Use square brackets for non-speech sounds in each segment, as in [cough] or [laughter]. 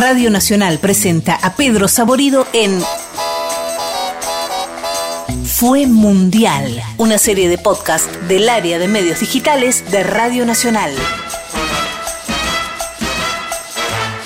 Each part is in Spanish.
Radio Nacional presenta a Pedro Saborido en Fue Mundial, una serie de podcast del área de medios digitales de Radio Nacional.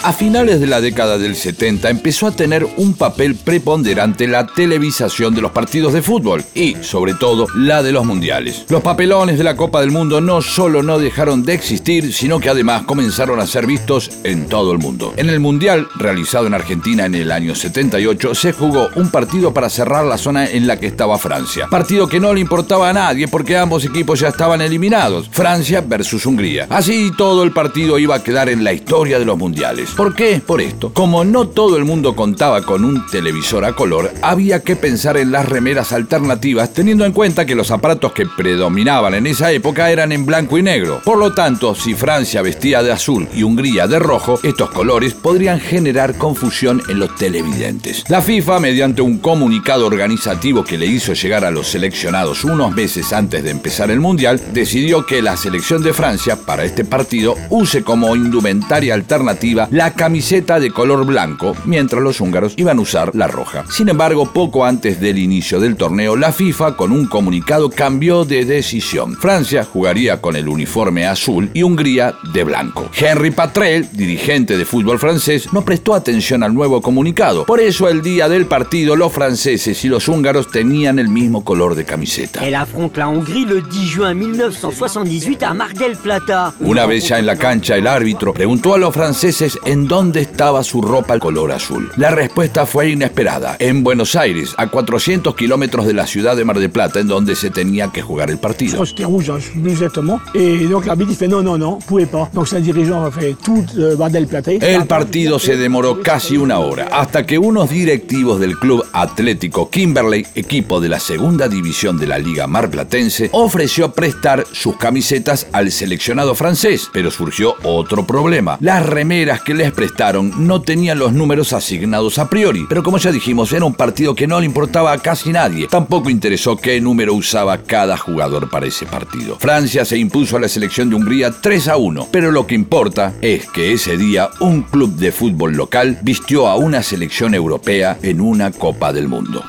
A finales de la década del 70 empezó a tener un papel preponderante la televisación de los partidos de fútbol y, sobre todo, la de los mundiales. Los papelones de la Copa del Mundo no solo no dejaron de existir, sino que además comenzaron a ser vistos en todo el mundo. En el Mundial, realizado en Argentina en el año 78, se jugó un partido para cerrar la zona en la que estaba Francia. Partido que no le importaba a nadie porque ambos equipos ya estaban eliminados. Francia versus Hungría. Así todo el partido iba a quedar en la historia de los mundiales. ¿Por qué? Por esto. Como no todo el mundo contaba con un televisor a color, había que pensar en las remeras alternativas teniendo en cuenta que los aparatos que predominaban en esa época eran en blanco y negro. Por lo tanto, si Francia vestía de azul y Hungría de rojo, estos colores podrían generar confusión en los televidentes. La FIFA, mediante un comunicado organizativo que le hizo llegar a los seleccionados unos meses antes de empezar el Mundial, decidió que la selección de Francia para este partido use como indumentaria alternativa la camiseta de color blanco, mientras los húngaros iban a usar la roja. Sin embargo, poco antes del inicio del torneo, la FIFA con un comunicado cambió de decisión. Francia jugaría con el uniforme azul y Hungría de blanco. Henry Patrel, dirigente de fútbol francés, no prestó atención al nuevo comunicado. Por eso el día del partido los franceses y los húngaros tenían el mismo color de camiseta. Elle affronte la Hongrie le 10 juin 1978 a Mar del Plata. Una vez ya en la cancha, el árbitro preguntó a los franceses en dónde estaba su ropa color azul. La respuesta fue inesperada. En Buenos Aires, a 400 kilómetros de la ciudad de Mar del Plata, en donde se tenía que jugar el partido. C'était rouge, hein, je sais plus exactement. Et donc l'arbitre il fait non, non, non, vous pouvez pas. Donc c'est un dirigeant qui a fait tout euh, Bar del Plata. El partido se demoró casi una hora, hasta que unos directivos del club atlético Kimberley, equipo de la segunda división de la Liga Marplatense, ofreció prestar sus camisetas al seleccionado francés. Pero surgió otro problema. Las remeras que les prestaron no tenían los números asignados a priori. Pero como ya dijimos, era un partido que no le importaba a casi nadie. Tampoco interesó qué número usaba cada jugador para ese partido. Francia se impuso a la selección de Hungría 3 a 1. Pero lo que importa es que ese día un club de fútbol local vistió a una selección europea en una Copa del Mundo.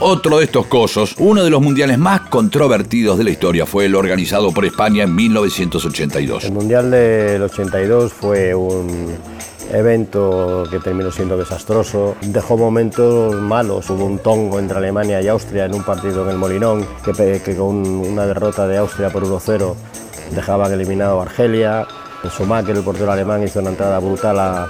Otro de estos cosos, uno de los mundiales más controvertidos de la historia, fue el organizado por España en 1982. El Mundial del 82 fue un evento que terminó siendo desastroso, dejó momentos malos, hubo un tongo entre Alemania y Austria en un partido en el Molinón, que, con una derrota de Austria por 1-0 dejaban eliminado a Argelia, Schumacher, el portero alemán, hizo una entrada brutal a,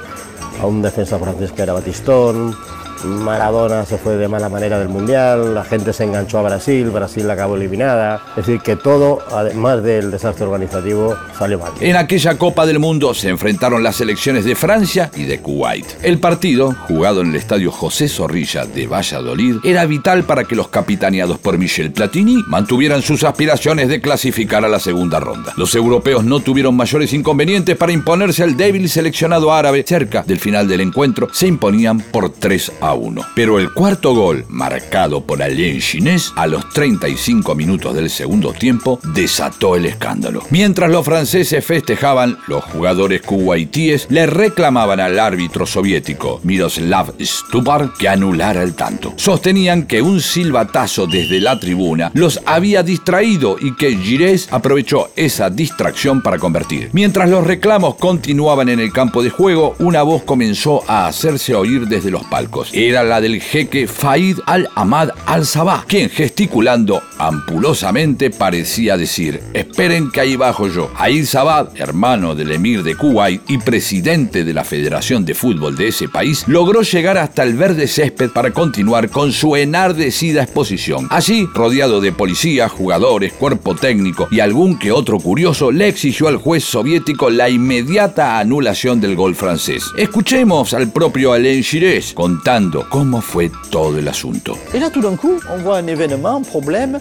a un defensa francés que era Batistón, Maradona se fue de mala manera del Mundial, la gente se enganchó a Brasil, Brasil acabó eliminada, es decir, que todo, además del desastre organizativo, salió mal. En aquella Copa del Mundo se enfrentaron las selecciones de Francia y de Kuwait. El partido, jugado en el estadio José Zorrilla de Valladolid, era vital para que los capitaneados por Michel Platini mantuvieran sus aspiraciones de clasificar a la segunda ronda. Los europeos no tuvieron mayores inconvenientes para imponerse al débil seleccionado árabe. Cerca del final del encuentro se imponían por 3 a 1. Pero el cuarto gol, marcado por Alain Ginés a los 35 minutos del segundo tiempo, desató el escándalo. Mientras los franceses festejaban, los jugadores kuwaitíes le reclamaban al árbitro soviético Miroslav Stupar que anulara el tanto. Sostenían que un silbatazo desde la tribuna los había distraído y que Girés aprovechó esa distracción para convertir. Mientras los reclamos continuaban en el campo de juego, una voz comenzó a hacerse oír desde los palcos. Era la del jeque Faid al-Ahmad al-Sabah, quien gesticulando ampulosamente parecía decir, esperen que ahí bajo yo. Aid Sabah, hermano del emir de Kuwait y presidente de la Federación de Fútbol de ese país, logró llegar hasta el verde césped para continuar con su enardecida exposición. Allí, rodeado de policías, jugadores, cuerpo técnico y algún que otro curioso, le exigió al juez soviético la inmediata anulación del gol francés. Escuchemos al propio Alain Girés contando cómo fue todo el asunto. Et là, tout d'un coup, on voit un événement, un problème,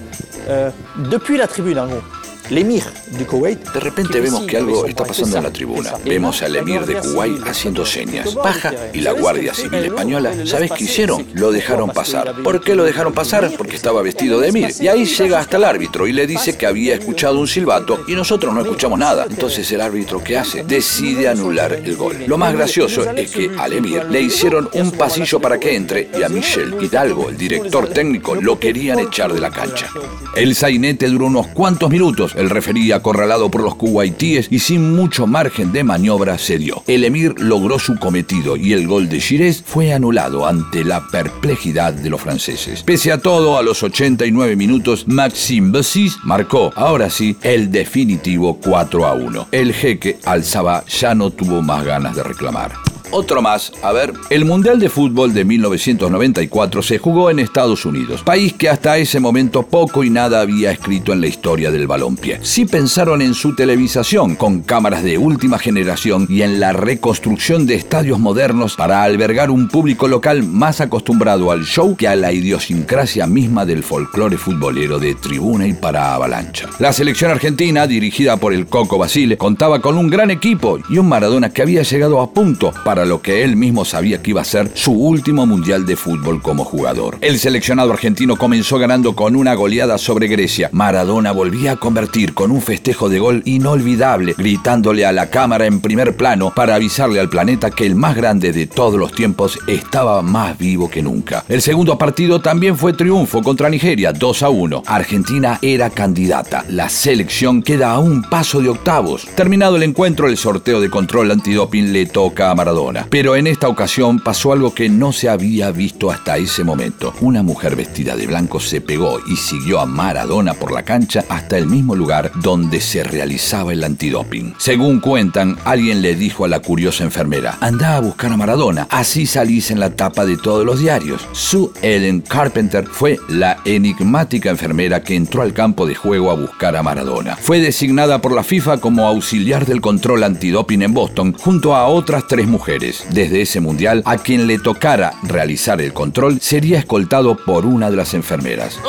euh, depuis la tribune en gros. L'émir du Koweït. De repente vemos que algo está pasando en la tribuna. Vemos al emir de Kuwait haciendo señas. Baja y la Guardia Civil Española, ¿sabes qué hicieron? Lo dejaron pasar. ¿Por qué lo dejaron pasar? Porque estaba vestido de emir. Y ahí llega hasta el árbitro y le dice que había escuchado un silbato y nosotros no escuchamos nada. Entonces el árbitro, ¿qué hace? Decide anular el gol. Lo más gracioso es que al emir le hicieron un pasillo para que entre y a Michel Hidalgo, el director técnico, lo querían echar de la cancha. El sainete duró unos cuantos minutos. El referí, acorralado por los kuwaitíes y sin mucho margen de maniobra, cedió. El emir logró su cometido y el gol de Gires fue anulado ante la perplejidad de los franceses. Pese a todo, a los 89 minutos, Maxime Bessis marcó, ahora sí, el definitivo 4 a 1. El jeque Al-Sabah ya no tuvo más ganas de reclamar. Otro más, a ver, el Mundial de Fútbol de 1994 se jugó en Estados Unidos, país que hasta ese momento poco y nada había escrito en la historia del balompié. Sí pensaron en su televisación, con cámaras de última generación y en la reconstrucción de estadios modernos para albergar un público local más acostumbrado al show que a la idiosincrasia misma del folclore futbolero de tribuna y para avalancha. La selección argentina, dirigida por el Coco Basile, contaba con un gran equipo y un Maradona que había llegado a punto para lo que él mismo sabía que iba a ser su último mundial de fútbol como jugador. El seleccionado argentino comenzó ganando con una goleada sobre Grecia. Maradona volvía a convertir con un festejo de gol inolvidable, gritándole a la cámara en primer plano para avisarle al planeta que el más grande de todos los tiempos estaba más vivo que nunca. El segundo partido también fue triunfo contra Nigeria, 2 a 1. Argentina era candidata. La selección queda a un paso de octavos. Terminado el encuentro, el sorteo de control antidoping le toca a Maradona. Pero en esta ocasión pasó algo que no se había visto hasta ese momento. Una mujer vestida de blanco se pegó y siguió a Maradona por la cancha hasta el mismo lugar donde se realizaba el antidoping. Según cuentan, alguien le dijo a la curiosa enfermera, anda a buscar a Maradona, así salís en la tapa de todos los diarios. Sue Ellen Carpenter fue la enigmática enfermera que entró al campo de juego a buscar a Maradona. Fue designada por la FIFA como auxiliar del control antidoping en Boston junto a otras tres Desde ese mundial, a quien le tocara realizar el control sería escoltado por una de las enfermeras.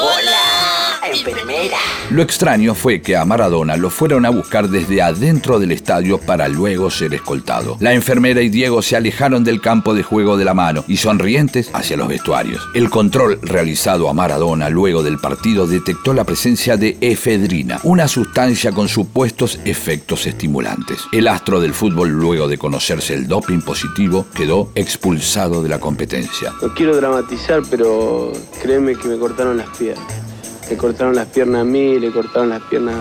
Enfermera. Lo extraño fue que a Maradona lo fueron a buscar desde adentro del estadio para luego ser escoltado. La enfermera y Diego se alejaron del campo de juego de la mano y sonrientes hacia los vestuarios. El control realizado a Maradona luego del partido detectó la presencia de efedrina, una sustancia con supuestos efectos estimulantes. El astro del fútbol luego de conocerse el doping positivo quedó expulsado de la competencia. No quiero dramatizar, pero créeme que me cortaron las piernas. Le cortaron las piernas a mí, le cortaron las piernas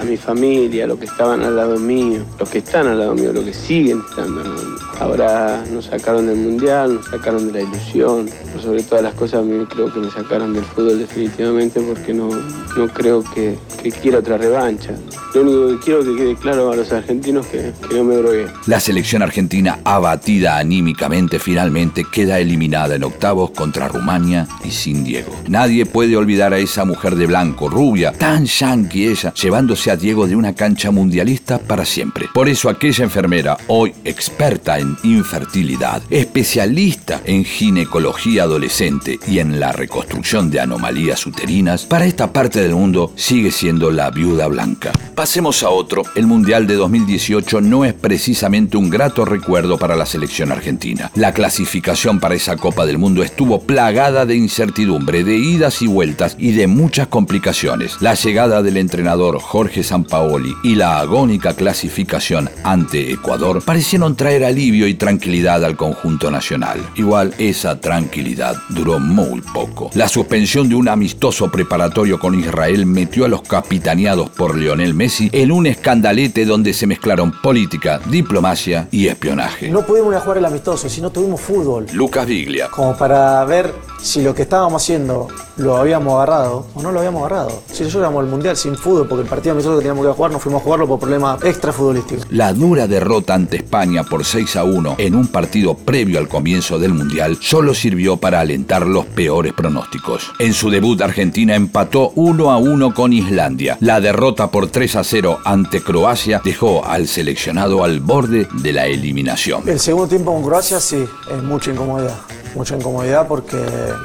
a mi familia, a los que estaban al lado mío, los que están al lado mío, los que siguen estando al lado mío. Ahora nos sacaron del mundial, nos sacaron de la ilusión. Sobre todas las cosas, mí creo que me sacaron del fútbol definitivamente porque no, no creo que, que quiera otra revancha. Lo único que quiero que quede claro a los argentinos que, que no me drogué. La selección argentina, abatida anímicamente, finalmente queda eliminada en octavos contra Rumania y sin Diego. Nadie puede olvidar a esa mujer de blanco, rubia, tan yankee ella, llevándose a Diego de una cancha mundialista para siempre. Por eso aquella enfermera, hoy experta en infertilidad, especialista en ginecología adolescente y en la reconstrucción de anomalías uterinas, para esta parte del mundo sigue siendo la viuda blanca. Pasemos a otro. El Mundial de 2018 no es precisamente un grato recuerdo para la selección argentina. La clasificación para esa Copa del Mundo estuvo plagada de incertidumbre, de idas y vueltas y de muchas complicaciones. La llegada del entrenador Jorge Sampaoli y la agónica clasificación ante Ecuador parecieron traer alivio y tranquilidad al conjunto nacional. Igual esa tranquilidad duró muy poco. La suspensión de un amistoso preparatorio con Israel metió a los capitaneados por Lionel Messi en un escandalete donde se mezclaron política, diplomacia y espionaje. No pudimos ir a jugar el amistoso, si no tuvimos fútbol. Lucas Biglia. Como para ver si lo que estábamos haciendo lo habíamos agarrado o no lo habíamos agarrado. Si nosotros íbamos al mundial sin fútbol, porque el partido amistoso que teníamos que jugar no fuimos a jugarlo por problemas extra futbolísticos. La dura derrota ante España por 6 a 1 en un partido previo al comienzo del Mundial solo sirvió para alentar los peores pronósticos. En su debut Argentina empató 1 a 1 con Islandia. La derrota por 3 a 0 ante Croacia dejó al seleccionado al borde de la eliminación. El segundo tiempo con Croacia sí, es mucha incomodidad. Mucha incomodidad porque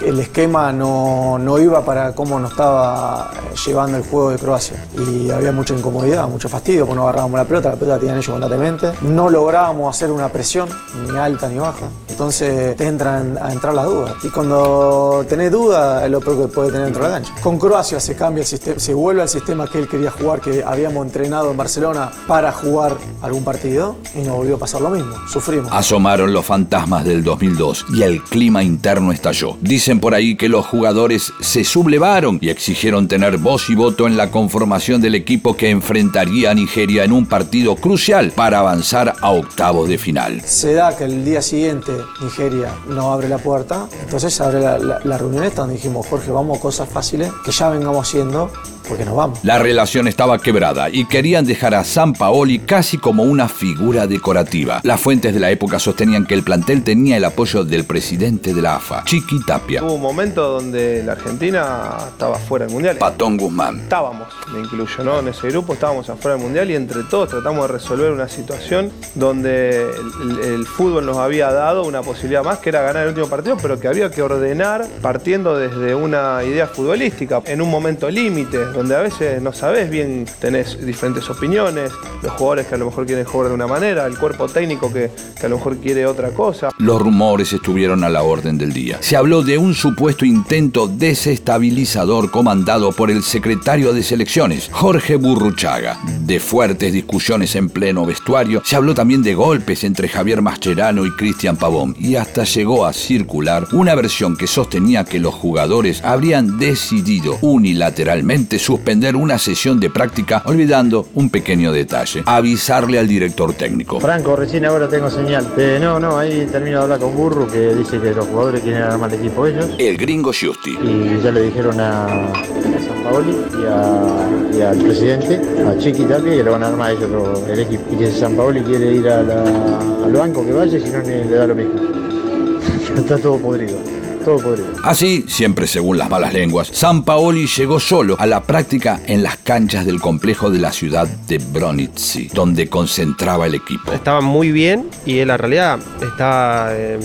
el esquema no, no iba para cómo nos estaba llevando el juego de Croacia. Y había mucha incomodidad, mucho fastidio, porque no agarrábamos la pelota, la pelota la tenían ellos constantemente. No lográbamos hacer una presión, ni alta ni baja. Entonces te entran a entrar las dudas. Y cuando tenés dudas, es lo peor que puede tener dentro de la cancha. Con Croacia se cambia el sistema, se vuelve al sistema que él quería jugar, que habíamos entrenado en Barcelona para jugar algún partido, y nos volvió a pasar lo mismo. Sufrimos. Asomaron los fantasmas del 2002 y el clima interno estalló. Dicen por ahí que los jugadores se sublevaron y exigieron tener voz y voto en la conformación del equipo que enfrentaría a Nigeria en un partido crucial para avanzar a octavos de final. Se da que el día siguiente Nigeria no abre la puerta, entonces abre la, la, la reunión esta donde dijimos, Jorge, vamos a cosas fáciles que ya vengamos haciendo porque nos vamos. La relación estaba quebrada y querían dejar a San Paoli casi como una figura decorativa. Las fuentes de la época sostenían que el plantel tenía el apoyo del presidente de la AFA, Chiqui Tapia. Hubo un momento donde la Argentina estaba fuera del mundial. Patón Guzmán. Estábamos, me incluyo, ¿no? En ese grupo estábamos afuera del mundial y entre todos tratamos de resolver una situación donde el, el, el fútbol nos había dado una posibilidad más que era ganar el último partido, pero que había que ordenar partiendo desde una idea futbolística en un momento límite donde a veces no sabes bien, tenés diferentes opiniones, los jugadores que a lo mejor quieren jugar de una manera, el cuerpo técnico que, que a lo mejor quiere otra cosa. Los rumores estuvieron a la orden del día. Se habló de un supuesto intento desestabilizador comandado por el secretario de selecciones, Jorge Burruchaga. De fuertes discusiones en pleno vestuario, se habló también de golpes entre Javier Mascherano y Cristian Pavón, y hasta llegó a circular una versión que sostenía que los jugadores habrían decidido unilateralmente suspender una sesión de práctica olvidando un pequeño detalle, avisarle al director técnico. Franco, recién ahora tengo señal. Eh, no, no, ahí termino de hablar con Burro que dice que los jugadores quieren armar el equipo ellos. El gringo Giusti. Y ya le dijeron a, a San Paoli y, a, y, al presidente, a Chiqui Tapia, que le van a armar ellos el equipo. Y que San Paoli quiere ir a la, al banco que vaya, si no le da lo mismo. [laughs] Está todo podrido. Así, siempre según las malas lenguas, San Paoli llegó solo a la práctica en las canchas del complejo de la ciudad de Bronitzi, donde concentraba el equipo. Estaba muy bien y en la realidad estaba en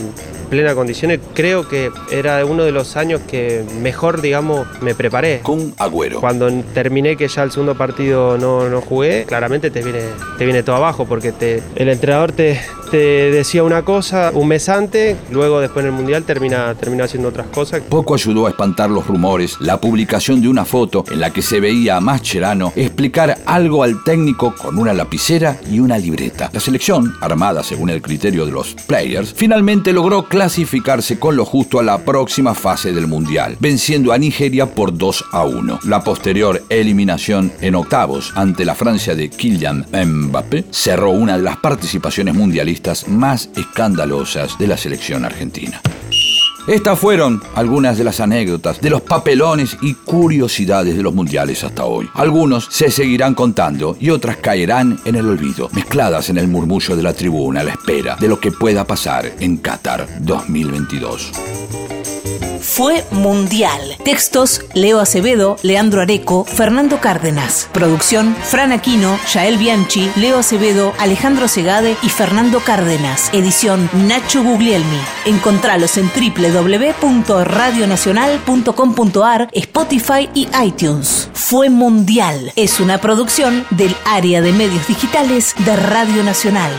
plena condiciones. Creo que era uno de los años que mejor, digamos, me preparé. Con Agüero. Cuando terminé que ya el segundo partido no, no jugué, claramente te viene, te viene todo abajo porque te, el entrenador te, te decía una cosa un mes antes, luego después en el Mundial termina, termina haciendo otras cosas. Poco ayudó a espantar los rumores la publicación de una foto en la que se veía a Mascherano explicar algo al técnico con una lapicera y una libreta. La selección, armada según el criterio de los players, finalmente logró clasificarse con lo justo a la próxima fase del Mundial, venciendo a Nigeria por 2 a 1. La posterior eliminación en octavos ante la Francia de Kylian Mbappé cerró una de las participaciones mundialistas más escandalosas de la selección argentina. Estas fueron algunas de las anécdotas, de los papelones y curiosidades de los mundiales hasta hoy. Algunos se seguirán contando y otras caerán en el olvido, mezcladas en el murmullo de la tribuna a la espera de lo que pueda pasar en Qatar 2022 fue mundial. Textos, Leo Acevedo, Leandro Areco, Fernando Cárdenas. Producción, Fran Aquino, Yael Bianchi, Leo Acevedo, Alejandro Segade y Fernando Cárdenas. Edición, Nacho Guglielmi. Encontralos en www.radionacional.com.ar, Spotify y iTunes. Fue mundial. Es una producción del área de medios digitales de Radio Nacional.